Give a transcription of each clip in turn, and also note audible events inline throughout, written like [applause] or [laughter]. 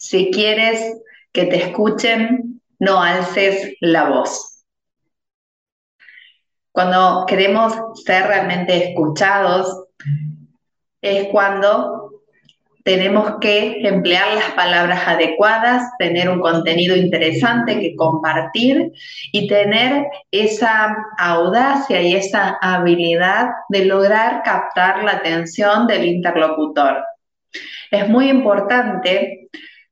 Si quieres que te escuchen, no alces la voz. Cuando queremos ser realmente escuchados, es cuando tenemos que emplear las palabras adecuadas, tener un contenido interesante que compartir y tener esa audacia y esa habilidad de lograr captar la atención del interlocutor. Es muy importante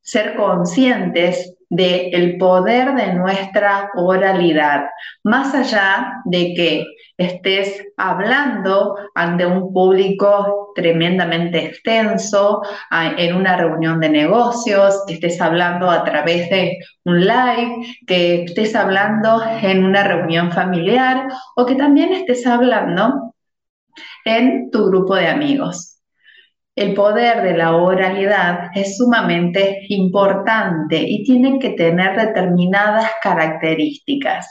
ser conscientes del poder de nuestra oralidad, más allá de que estés hablando ante un público tremendamente extenso, en una reunión de negocios, que estés hablando a través de un live, que estés hablando en una reunión familiar o que también estés hablando en tu grupo de amigos. El poder de la oralidad es sumamente importante y tiene que tener determinadas características.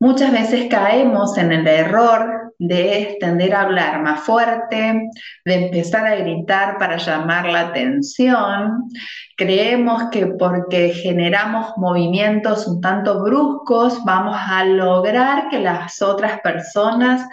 Muchas veces caemos en el error de tender a hablar más fuerte, de empezar a gritar para llamar la atención. Creemos que porque generamos movimientos un tanto bruscos vamos a lograr que las otras personas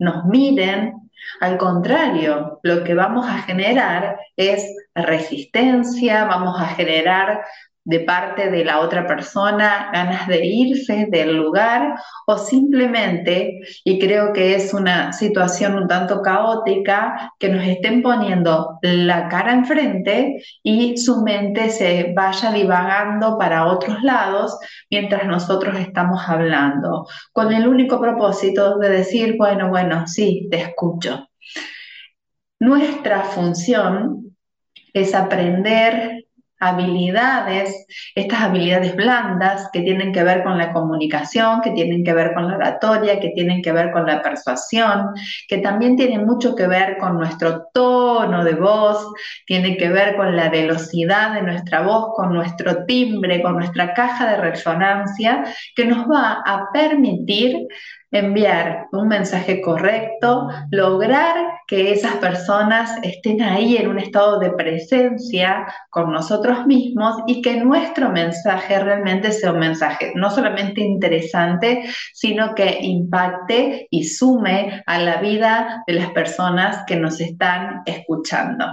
nos miren al contrario, lo que vamos a generar es resistencia, vamos a generar de parte de la otra persona ganas de irse del lugar o simplemente, y creo que es una situación un tanto caótica, que nos estén poniendo la cara enfrente y su mente se vaya divagando para otros lados mientras nosotros estamos hablando, con el único propósito de decir, bueno, bueno, sí, te escucho. Nuestra función es aprender habilidades, estas habilidades blandas que tienen que ver con la comunicación, que tienen que ver con la oratoria, que tienen que ver con la persuasión, que también tienen mucho que ver con nuestro tono de voz, tiene que ver con la velocidad de nuestra voz, con nuestro timbre, con nuestra caja de resonancia, que nos va a permitir enviar un mensaje correcto, lograr que esas personas estén ahí en un estado de presencia con nosotros mismos y que nuestro mensaje realmente sea un mensaje no solamente interesante, sino que impacte y sume a la vida de las personas que nos están escuchando.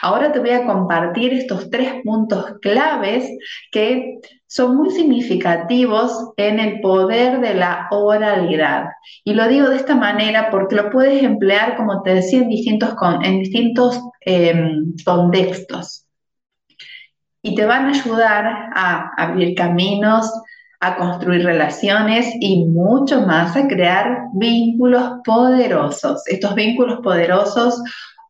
Ahora te voy a compartir estos tres puntos claves que son muy significativos en el poder de la oralidad. Y lo digo de esta manera porque lo puedes emplear, como te decía, en distintos, em, contextos. Y te van a ayudar a abrir caminos, a construir relaciones y mucho más, a crear vínculos poderosos. Estos vínculos poderosos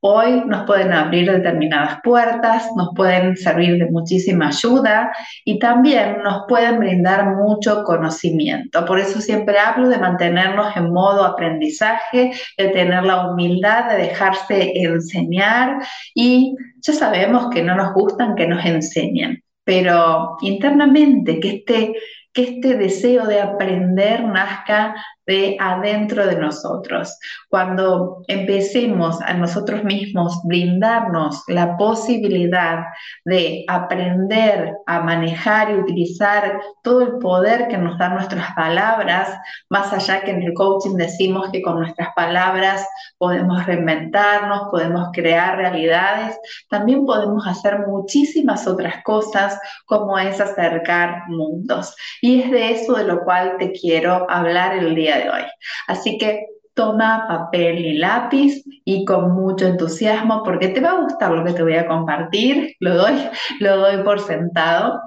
Hoy nos pueden abrir determinadas puertas, nos pueden servir de muchísima ayuda y también nos pueden brindar mucho conocimiento. Por eso siempre hablo de mantenernos en modo aprendizaje, de tener la humildad de dejarse enseñar y ya sabemos que no nos gustan que nos enseñen, pero internamente que este que este deseo de aprender nazca de adentro de nosotros. Cuando empecemos a nosotros mismos brindarnos la posibilidad de aprender a manejar y utilizar todo el poder que nos dan nuestras palabras, más allá que en el coaching decimos que con nuestras palabras podemos reinventarnos, podemos crear realidades, también podemos hacer muchísimas otras cosas como es acercar mundos. Y es de eso de lo cual te quiero hablar el día de hoy. Así que toma papel y lápiz y con mucho entusiasmo porque te va a gustar lo que te voy a compartir, lo doy, lo doy por sentado.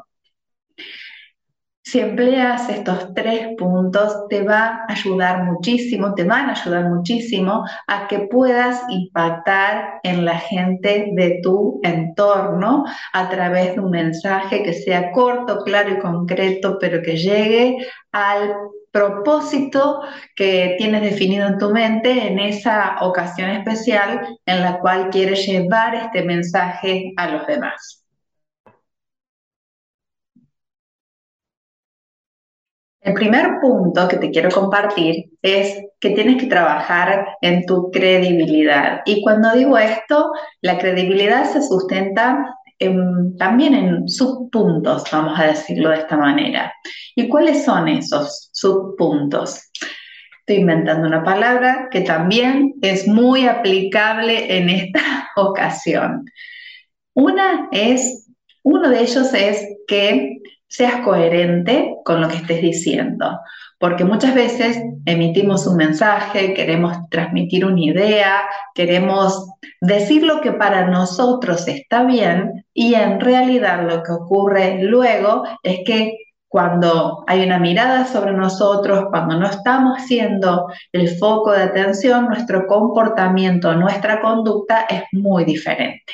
si empleas estos tres puntos, te va a ayudar muchísimo, te van a ayudar muchísimo a que puedas impactar en la gente de tu entorno a través de un mensaje que sea corto, claro y concreto, pero que llegue al propósito que tienes definido en tu mente en esa ocasión especial en la cual quieres llevar este mensaje a los demás. El primer punto que te quiero compartir es que tienes que trabajar en tu credibilidad. Y cuando digo esto, la credibilidad se sustenta también en subpuntos, vamos a decirlo de esta manera. ¿Y cuáles son esos subpuntos? Estoy inventando una palabra que también es muy aplicable en esta [laughs] ocasión. Una es, uno de ellos es que seas coherente con lo que estés diciendo, porque muchas veces emitimos un mensaje, queremos transmitir una idea, queremos decir lo que para nosotros está bien y en realidad lo que ocurre luego es que cuando hay una mirada sobre nosotros, cuando no estamos siendo el foco de atención, nuestro comportamiento, nuestra conducta es muy diferente.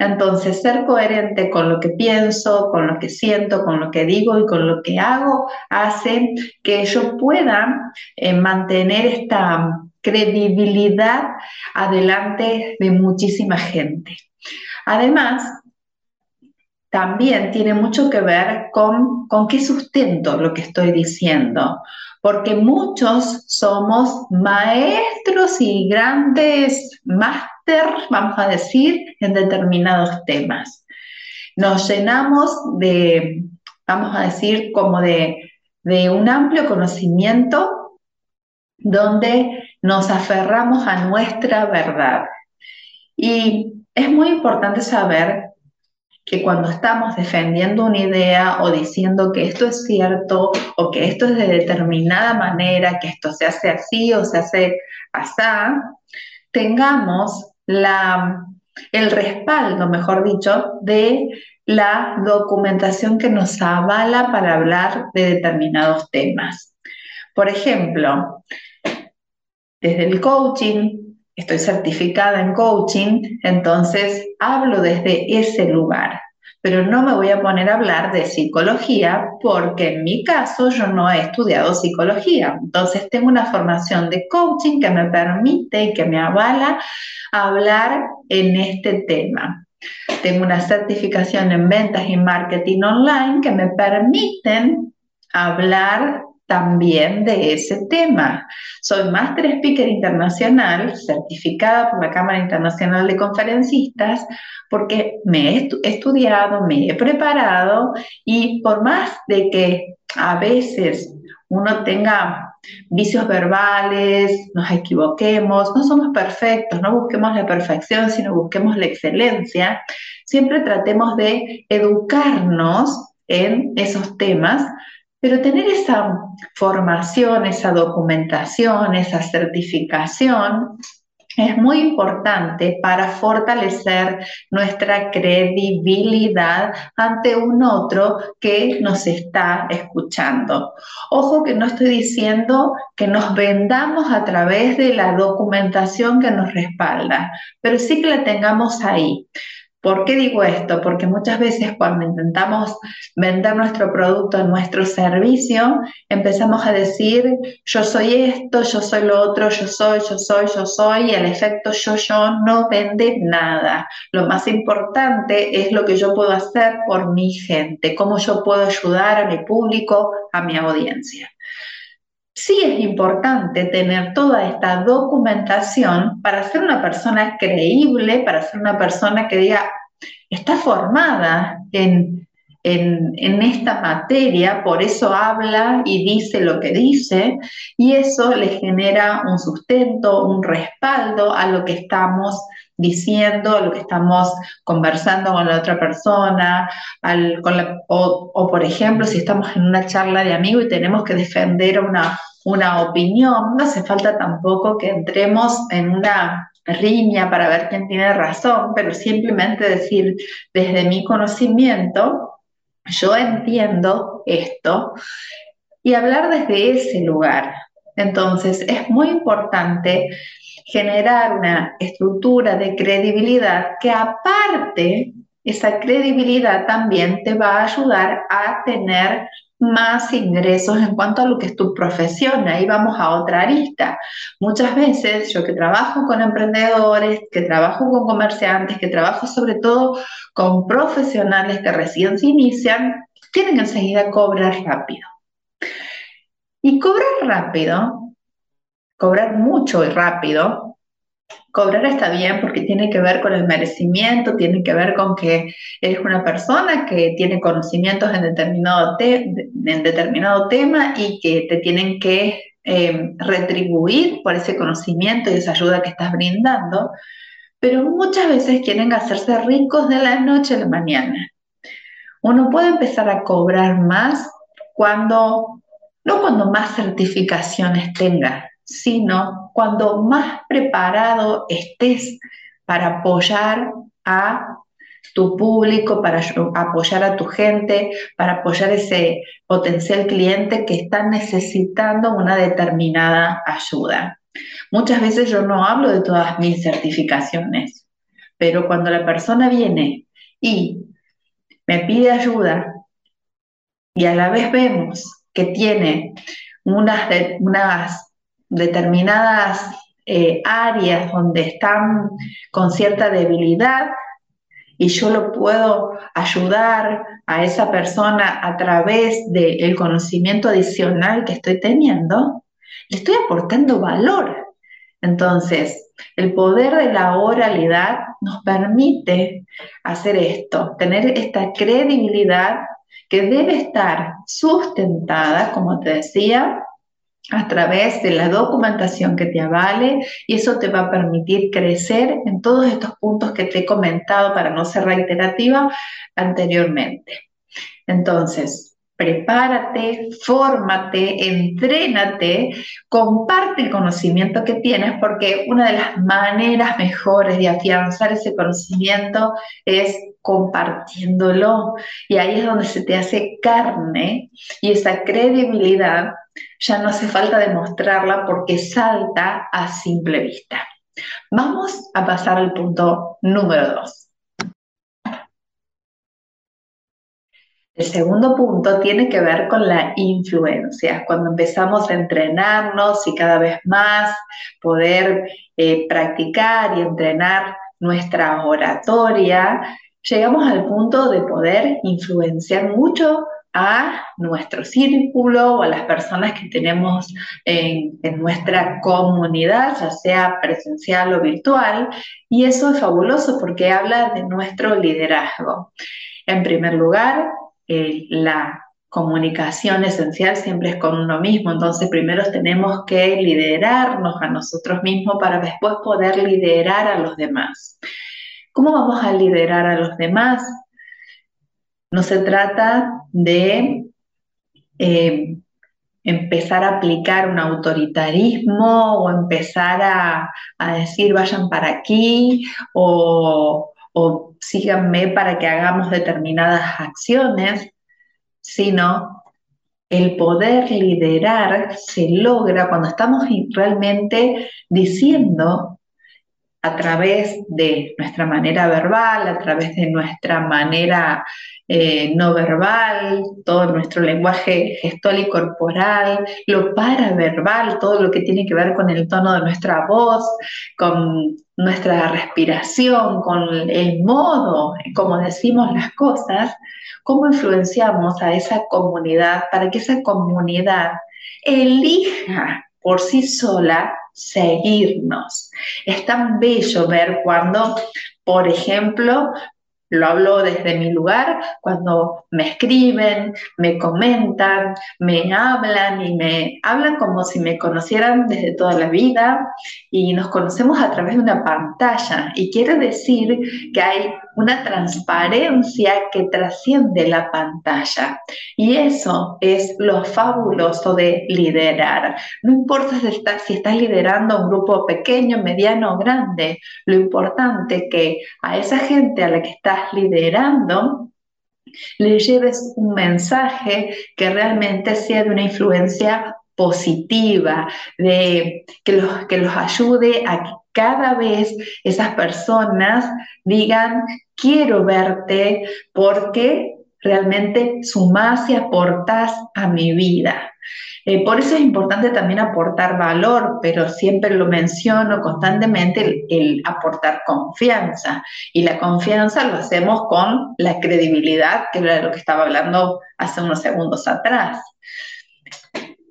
Entonces, ser coherente con lo que pienso, con lo que siento, con lo que digo y con lo que hago hace que yo pueda eh, mantener esta credibilidad adelante de muchísima gente. Además, también tiene mucho que ver con, con qué sustento lo que estoy diciendo, porque muchos somos maestros y grandes vamos a decir, en determinados temas. Nos llenamos de, vamos a decir, como de, de un amplio conocimiento donde nos aferramos a nuestra verdad. Y es muy importante saber que cuando estamos defendiendo una idea o diciendo que esto es cierto o que esto es de determinada manera, que esto se hace así o se hace así, tengamos el respaldo, mejor dicho, de la documentación que nos avala para hablar de determinados temas. Por ejemplo, desde el coaching, estoy certificada en coaching, entonces hablo desde ese lugar pero no me voy a poner a hablar de psicología porque en mi caso yo no he estudiado psicología. Entonces tengo una formación de coaching que me permite y que me avala hablar en este tema. Tengo una certificación en ventas y marketing online que me permiten hablar también de ese tema. Soy Master Speaker Internacional, certificada por la Cámara Internacional de Conferencistas, porque me he estudiado, me he preparado y por más de que a veces uno tenga vicios verbales, nos equivoquemos, no somos perfectos, no busquemos la perfección, sino busquemos la excelencia, siempre tratemos de educarnos en esos temas pero tener esa formación, esa documentación, esa certificación es muy importante para fortalecer nuestra credibilidad ante un otro que nos está escuchando. Ojo que no estoy diciendo que nos vendamos a través de la documentación que nos respalda, pero sí que la tengamos ahí. ¿Por qué digo esto? Porque muchas veces cuando intentamos vender nuestro producto, nuestro servicio, empezamos a decir, yo soy esto, yo soy lo otro, yo soy, yo soy, yo soy, y el efecto yo, yo no vende nada. Lo más importante es lo que yo puedo hacer por mi gente, cómo yo puedo ayudar a mi público, a mi audiencia. Sí es importante tener toda esta documentación para ser una persona creíble, para ser una persona que diga, está formada en, en, esta materia, por eso habla y dice lo que dice, y eso le genera un sustento, un respaldo a lo que estamos diciendo, a lo que estamos conversando con la otra persona, o, o, por ejemplo, si estamos en una charla de amigos y tenemos que defender una, una opinión, no hace falta tampoco que entremos en una riña para ver quién tiene razón, pero simplemente decir, desde mi conocimiento, yo entiendo esto y hablar desde ese lugar. Entonces, es muy importante generar una estructura de credibilidad que aparte, esa credibilidad también te va a ayudar a tener más ingresos en cuanto a lo que es tu profesión. Ahí vamos a otra arista. Muchas veces yo que trabajo con emprendedores, que trabajo con comerciantes, que trabajo sobre todo con profesionales que recién se inician, tienen enseguida cobrar rápido. Y cobrar rápido, cobrar mucho y rápido, cobrar está bien porque tiene que ver con el merecimiento, tiene que ver con que eres una persona que tiene conocimientos en determinado, en determinado tema y que te tienen que em, retribuir por ese conocimiento y esa ayuda que estás brindando, pero muchas veces quieren hacerse ricos de la noche a la mañana. Uno puede empezar a cobrar más cuando, no cuando más certificaciones tenga, sino cuando más preparado estés para apoyar a tu público, para apoyar a tu gente, para apoyar ese potencial cliente que está necesitando una determinada ayuda. Muchas veces yo no hablo de todas mis certificaciones, pero cuando la persona viene y me pide ayuda y a la vez vemos que tiene unas, unas determinadas eh, áreas donde están con cierta debilidad y yo lo puedo ayudar a esa persona a través del conocimiento adicional que estoy teniendo, le estoy aportando valor. Entonces, el poder de la oralidad nos permite hacer esto, tener esta credibilidad que debe estar sustentada, como te decía, a través de la documentación que te avale y eso te va a permitir crecer en todos estos puntos que te he comentado para no ser reiterativa anteriormente. Entonces, prepárate, fórmate, entrénate, comparte el conocimiento que tienes porque una de las maneras mejores de afianzar ese conocimiento es compartiéndolo y ahí es donde se te hace carne y esa credibilidad ya no hace falta demostrarla porque salta a simple vista. Vamos a pasar al punto número dos. El segundo punto tiene que ver con la influencia, cuando empezamos a entrenarnos y cada vez más poder eh, practicar y entrenar nuestra oratoria, llegamos al punto de poder influenciar mucho a nuestro círculo o a las personas que tenemos en, nuestra comunidad, ya sea presencial o virtual, y eso es fabuloso porque habla de nuestro liderazgo. En primer lugar, eh, la comunicación esencial siempre es con uno mismo, entonces primero tenemos que liderarnos a nosotros mismos para después poder liderar a los demás. ¿Cómo vamos a liderar a los demás? No se trata de eh, empezar a aplicar un autoritarismo o empezar a, decir vayan para aquí o, o síganme para que hagamos determinadas acciones, sino el poder liderar se logra cuando estamos realmente diciendo a través de nuestra manera verbal, a través de nuestra manera eh, no verbal, todo nuestro lenguaje gestual y corporal, lo paraverbal, todo lo que tiene que ver con el tono de nuestra voz, con nuestra respiración, con el modo como decimos las cosas, cómo influenciamos a esa comunidad para que esa comunidad elija por sí sola seguirnos. Es tan bello ver cuando, por ejemplo, lo hablo desde mi lugar cuando me escriben, me comentan, me hablan y me hablan como si me conocieran desde toda la vida y nos conocemos a través de una pantalla. Y quiere decir que hay una transparencia que trasciende la pantalla. Y eso es lo fabuloso de liderar. No importa si estás, si estás liderando un grupo pequeño, mediano o grande, lo importante es que a esa gente a la que estás liderando le lleves un mensaje que realmente sea de una influencia positiva, de que los, que los ayude a cada vez esas personas digan, quiero verte porque realmente sumás y aportás a mi vida. Eh, por eso es importante también aportar valor, pero siempre lo menciono constantemente, el, aportar confianza. Y la confianza lo hacemos con la credibilidad, que era lo que estaba hablando hace unos segundos atrás.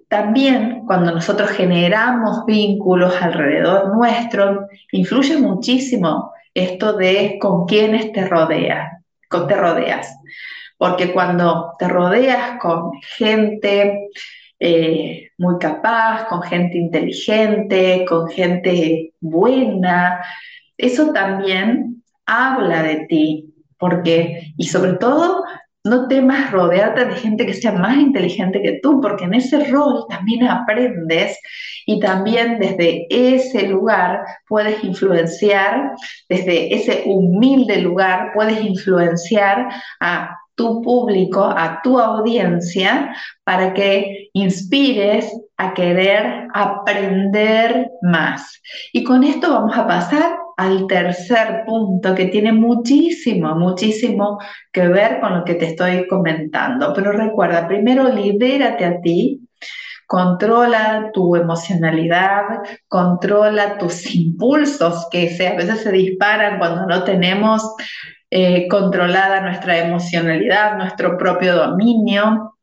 También cuando nosotros generamos vínculos alrededor nuestro, influye muchísimo esto de con quiénes te rodeas, con te rodeas. Porque cuando te rodeas con gente eh, muy capaz, con gente inteligente, con gente buena. Eso también habla de ti, porque, y sobre todo, no temas rodearte de gente que sea más inteligente que tú, porque en ese rol también aprendes y también desde ese lugar puedes influenciar, desde ese humilde lugar puedes influenciar a tu público, a tu audiencia, para que inspires a querer aprender más. Y con esto vamos a pasar al tercer punto que tiene muchísimo, muchísimo que ver con lo que te estoy comentando. Pero recuerda, primero libérate a ti, controla tu emocionalidad, controla tus [laughs] impulsos que a veces se disparan cuando no tenemos eh, controlada nuestra emocionalidad, nuestro propio dominio.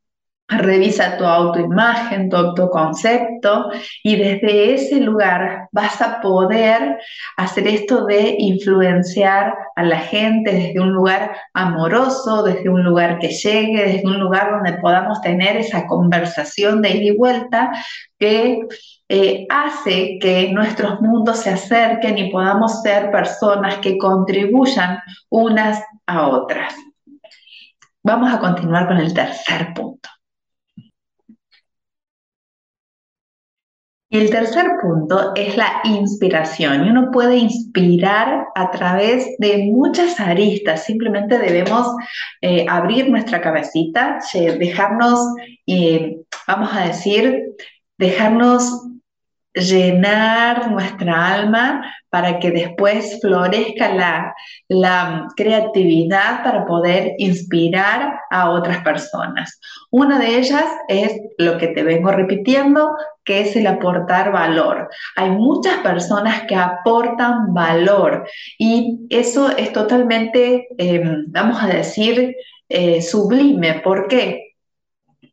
Revisa tu autoimagen, tu autoconcepto y desde ese lugar vas a poder hacer esto de influenciar a la gente desde un lugar amoroso, desde un lugar que llegue, desde un lugar donde podamos tener esa conversación de ida y vuelta que eh, hace que nuestros mundos se acerquen y podamos ser personas que contribuyan unas a otras. Vamos a continuar con el tercer punto. El tercer punto es la inspiración. Y uno puede inspirar a través de muchas aristas. Simplemente debemos eh, abrir nuestra cabecita, dejarnos, eh, vamos a decir, dejarnos llenar nuestra alma para que después florezca la, la, creatividad para poder inspirar a otras personas. Una de ellas es lo que te vengo repitiendo, que es el aportar valor. Hay muchas personas que aportan valor y eso es totalmente, em, vamos a decir, eh, sublime. ¿Por qué?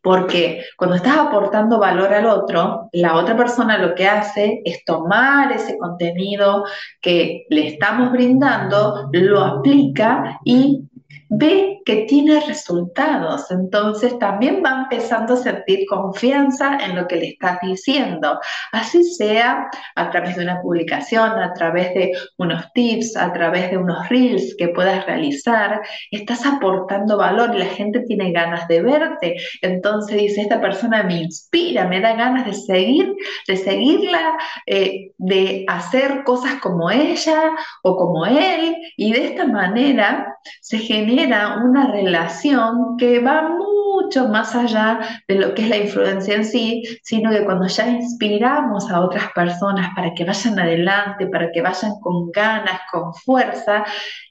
Porque cuando estás aportando valor al otro, la otra persona lo que hace es tomar ese contenido que le estamos brindando, lo aplica y ve que tiene resultados, entonces también va empezando a sentir confianza en lo que le estás diciendo, así sea a través de una publicación, a través de unos tips, a través de unos reels que puedas realizar, estás aportando valor y la gente tiene ganas de verte, entonces dice, esta persona me inspira, me da ganas de seguir, de seguirla, eh, de hacer cosas como ella o como él, y de esta manera se genera una relación que va mucho más allá de lo que es la influencia en sí, sino que cuando ya inspiramos a otras personas para que vayan adelante, para que vayan con ganas, con fuerza,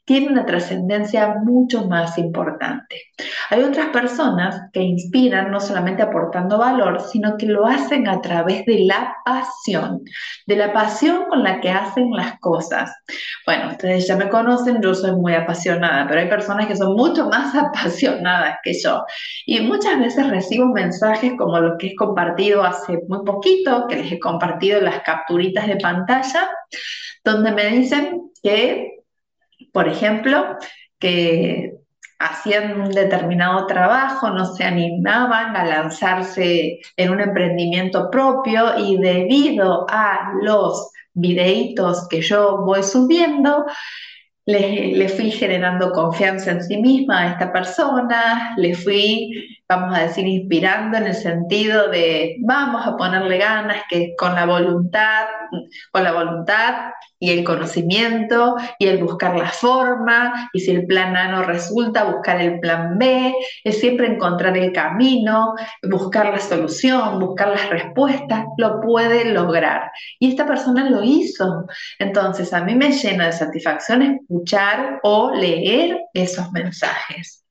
tiene una trascendencia mucho más importante. Hay otras personas que inspiran no solamente aportando valor, sino que lo hacen a través de la pasión, de la pasión con la que hacen las cosas. Bueno, ustedes ya me conocen, yo soy muy apasionada, pero hay personas que son mucho más [laughs] apasionadas que yo. Y muchas veces recibo mensajes como los que he compartido hace muy poquito, que les he compartido las capturitas de pantalla, donde me dicen que por ejemplo, que hacían un determinado trabajo, no se animaban a lanzarse en un emprendimiento propio y debido a los videitos que yo voy subiendo, le, le, fui generando confianza en sí misma a esta persona, le fui vamos a decir, inspirando en el sentido de vamos a ponerle ganas, que con la voluntad, con la voluntad y el conocimiento y el buscar la forma, y si el plan A no resulta, buscar el plan B, es siempre encontrar el camino, buscar la solución, buscar las respuestas, lo puede lograr. Y esta persona lo hizo. Entonces, a mí me llena de satisfacción escuchar o leer esos mensajes.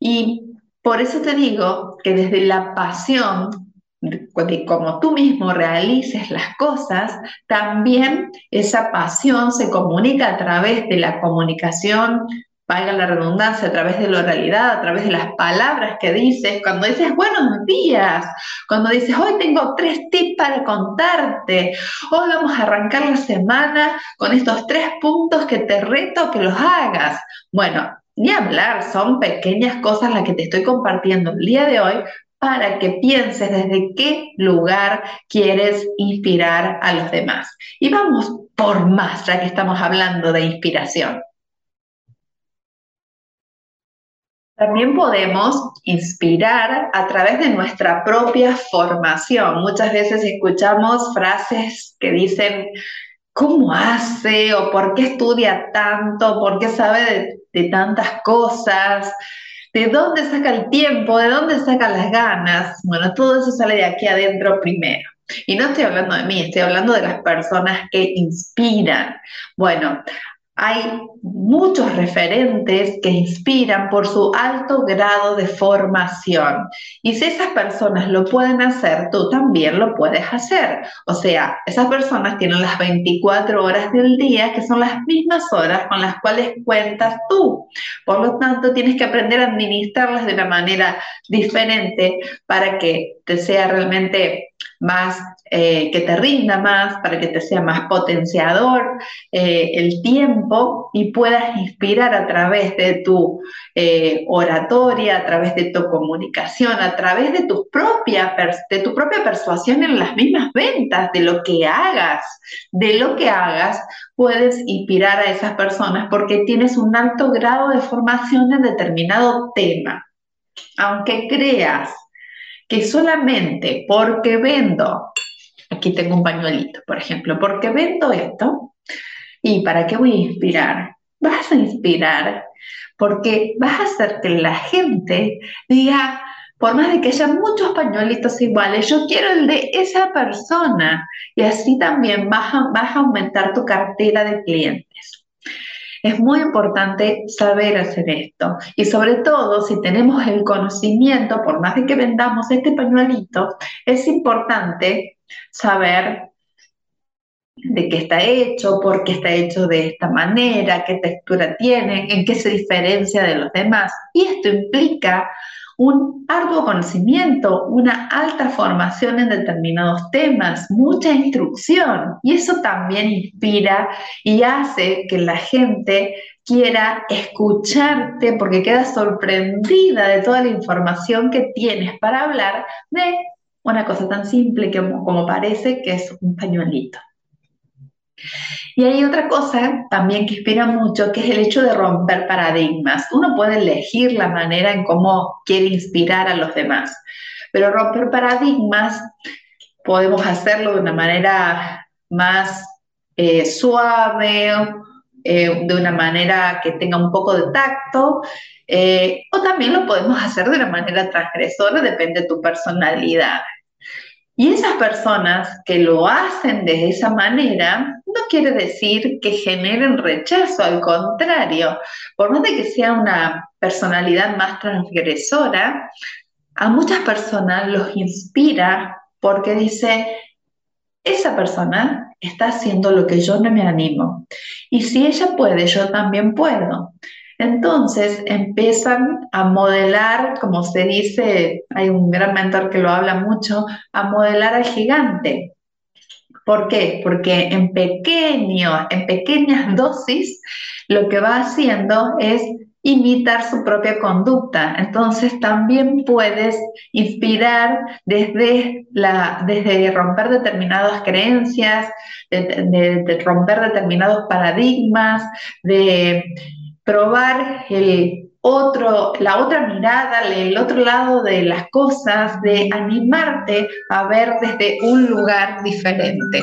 Y por eso te digo que desde la pasión de como tú mismo realices las cosas, también esa pasión se comunica a través de la comunicación, valga la redundancia, a través de la oralidad, a través de las palabras que dices, cuando dices buenos días, cuando dices hoy tengo tres tips para contarte, hoy vamos a arrancar la semana con estos tres puntos que te reto que los hagas. Bueno, ni hablar, son pequeñas cosas las que te estoy compartiendo el día de hoy para que pienses desde qué lugar quieres inspirar a los demás. Y vamos por más, ya que estamos hablando de inspiración. También podemos inspirar a través de nuestra propia formación. Muchas veces escuchamos frases que dicen, ¿cómo hace? ¿O por qué estudia tanto? ¿Por qué sabe de, tantas cosas? ¿De dónde saca el tiempo? ¿De dónde saca las ganas? Bueno, todo eso sale de aquí adentro primero. Y no estoy hablando de mí, estoy hablando de las personas que inspiran. Bueno, hay muchos referentes que inspiran por su alto grado de formación. Y si esas personas lo pueden hacer, tú también lo puedes hacer. O sea, esas personas tienen las 24 horas del día, que son las mismas horas con las cuales cuentas tú. Por lo tanto, tienes que aprender a administrarlas de una manera diferente para que te sea realmente más, eh, que te rinda más, para que te sea más potenciador eh, el tiempo y puedas inspirar a través de tu eh, oratoria, a través de tu comunicación, a través de tu, propia, de tu propia persuasión en las mismas ventas, de lo que hagas, de lo que hagas, puedes inspirar a esas personas porque tienes un alto grado de formación en determinado tema. Aunque creas que solamente porque vendo, aquí tengo un pañuelito, por ejemplo, porque vendo esto, ¿y para qué voy a inspirar? Vas a inspirar porque vas a hacer que la gente diga, por más de que haya muchos pañuelitos iguales, yo quiero el de esa persona. Y así también vas a, vas a aumentar tu cartera de clientes. Es muy importante saber hacer esto y sobre todo si tenemos el conocimiento, por más de que vendamos este pañuelito, es importante saber de qué está hecho, por qué está hecho de esta manera, qué textura tiene, en qué se diferencia de los demás. Y esto implica un arduo conocimiento, una alta formación en determinados temas, mucha instrucción. Y eso también inspira y hace que la gente quiera escucharte porque queda sorprendida de toda la información que tienes para hablar de una cosa tan simple como, como parece que es un pañuelito. Y hay otra cosa también que inspira mucho, que es el hecho de romper paradigmas. Uno puede elegir la manera en cómo quiere inspirar a los demás, pero romper paradigmas podemos hacerlo de una manera más eh, suave, eh, de una manera que tenga un poco de tacto, eh, o también lo podemos hacer de una manera transgresora, depende de tu personalidad. Y esas personas que lo hacen de esa manera no quiere decir que generen rechazo, al contrario, por más de que sea una personalidad más transgresora, a muchas personas los inspira porque dice, esa persona está haciendo lo que yo no me animo. Y si ella puede, yo también puedo. Entonces empiezan a modelar, como se dice, hay un gran mentor que lo habla mucho, a modelar al gigante. ¿Por qué? Porque en pequeño, en pequeñas [laughs] dosis, lo que va haciendo es imitar su propia conducta. Entonces también puedes inspirar desde, la, desde romper determinadas creencias, de romper determinados paradigmas, de probar el otro, la otra mirada, el otro lado de las cosas, de animarte a ver desde un lugar diferente.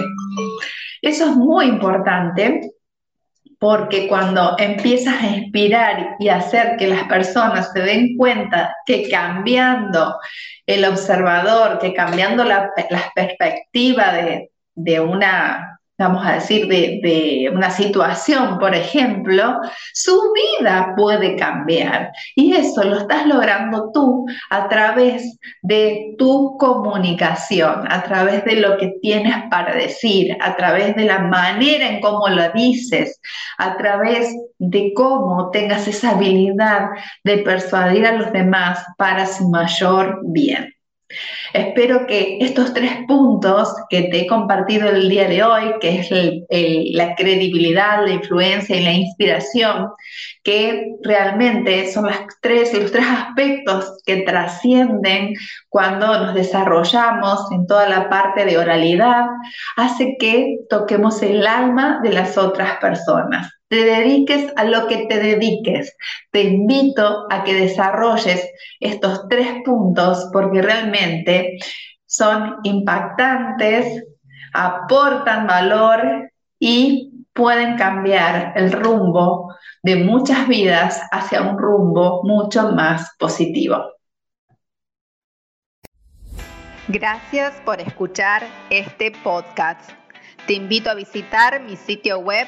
Eso es muy importante porque cuando empiezas a inspirar y hacer que las personas se den cuenta que cambiando el observador, que cambiando la, perspectiva de, de una vamos a decir, de, una situación, por ejemplo, su vida puede cambiar. Y eso lo estás logrando tú a través de tu comunicación, a través de lo que tienes para decir, a través de la manera en cómo lo dices, a través de cómo tengas esa habilidad de persuadir a los demás para su mayor bien. Espero que estos tres puntos que te he compartido el día de hoy, que es la credibilidad, la influencia y la inspiración, que realmente son los tres aspectos que trascienden cuando nos desarrollamos en toda la parte de oralidad, hace que toquemos el alma de las otras personas te dediques a lo que te dediques. Te invito a que desarrolles estos tres puntos porque realmente son impactantes, aportan valor y pueden cambiar el rumbo de muchas vidas hacia un rumbo mucho más positivo. Gracias por escuchar este podcast. Te invito a visitar mi sitio web